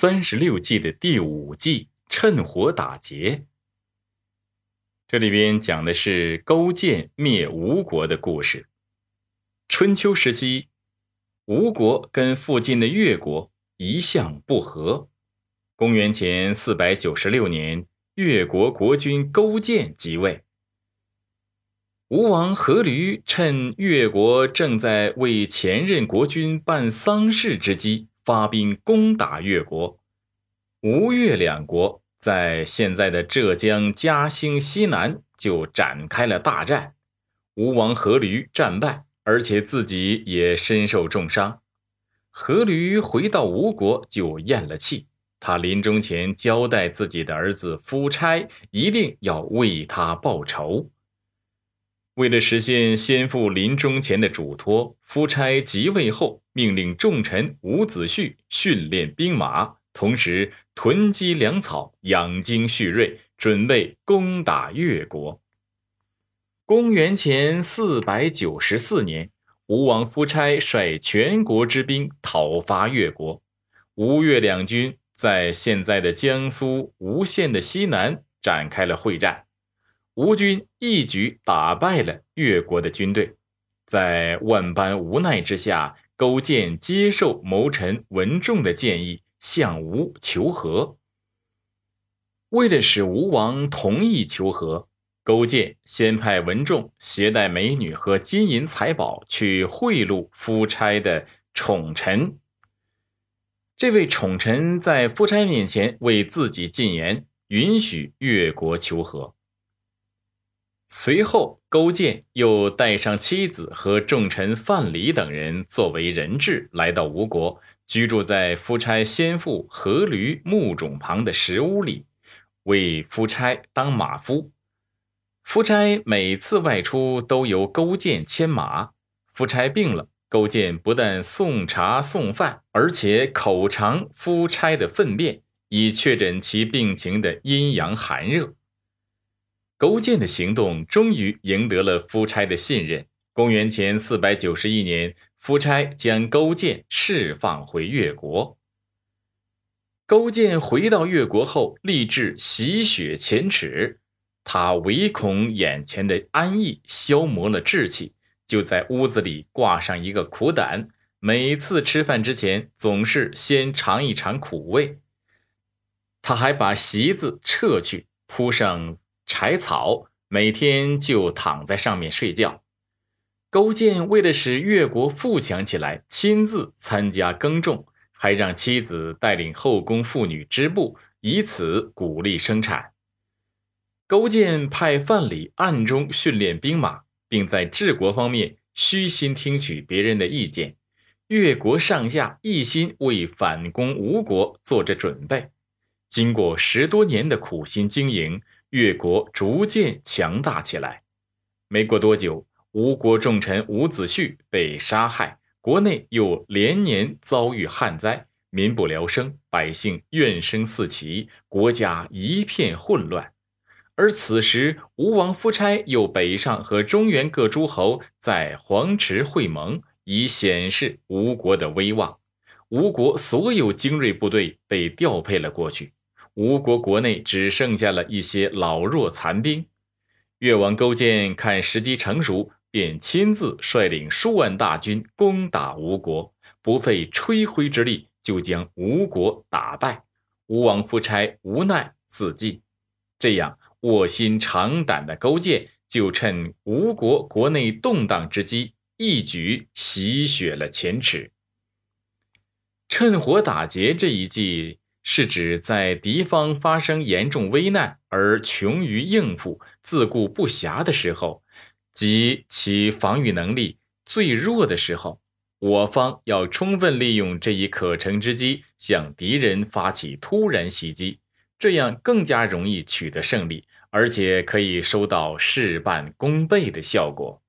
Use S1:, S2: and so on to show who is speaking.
S1: 三十六计的第五计“趁火打劫”。这里边讲的是勾践灭吴国的故事。春秋时期，吴国跟附近的越国一向不和。公元前四百九十六年，越国国君勾践即位。吴王阖闾趁越国正在为前任国君办丧事之机，发兵攻打越国。吴越两国在现在的浙江嘉兴西南就展开了大战。吴王阖闾战败，而且自己也身受重伤。阖闾回到吴国就咽了气，他临终前交代自己的儿子夫差一定要为他报仇。为了实现先父临终前的嘱托，夫差即位后命令重臣伍子胥训练兵马，同时囤积粮草，养精蓄锐，准备攻打越国。公元前四百九十四年，吴王夫差率全国之兵讨伐越国，吴越两军在现在的江苏吴县的西南展开了会战。吴军一举打败了越国的军队，在万般无奈之下，勾践接受谋臣文仲的建议，向吴求和。为了使吴王同意求和，勾践先派文仲携带美女和金银财宝去贿赂夫差的宠臣。这位宠臣在夫差面前为自己进言，允许越国求和。随后，勾践又带上妻子和重臣范蠡等人作为人质来到吴国，居住在夫差先父阖闾墓冢旁的石屋里，为夫差当马夫。夫差每次外出都由勾践牵马。夫差病了，勾践不但送茶送饭，而且口尝夫差的粪便，以确诊其病情的阴阳寒热。勾践的行动终于赢得了夫差的信任。公元前四百九十一年，夫差将勾践释放回越国。勾践回到越国后，立志洗雪前耻。他唯恐眼前的安逸消磨了志气，就在屋子里挂上一个苦胆，每次吃饭之前总是先尝一尝苦味。他还把席子撤去，铺上。柴草每天就躺在上面睡觉。勾践为了使越国富强起来，亲自参加耕种，还让妻子带领后宫妇女织布，以此鼓励生产。勾践派范蠡暗中训练兵马，并在治国方面虚心听取别人的意见。越国上下一心为反攻吴国做着准备。经过十多年的苦心经营。越国逐渐强大起来。没过多久，吴国重臣伍子胥被杀害，国内又连年遭遇旱灾，民不聊生，百姓怨声四起，国家一片混乱。而此时，吴王夫差又北上和中原各诸侯在黄池会盟，以显示吴国的威望。吴国所有精锐部队被调配了过去。吴国国内只剩下了一些老弱残兵，越王勾践看时机成熟，便亲自率领数万大军攻打吴国，不费吹灰之力就将吴国打败。吴王夫差无奈自尽。这样卧薪尝胆的勾践，就趁吴国国内动荡之机，一举洗雪了前耻。趁火打劫这一计。是指在敌方发生严重危难而穷于应付、自顾不暇的时候，及其防御能力最弱的时候，我方要充分利用这一可乘之机，向敌人发起突然袭击，这样更加容易取得胜利，而且可以收到事半功倍的效果。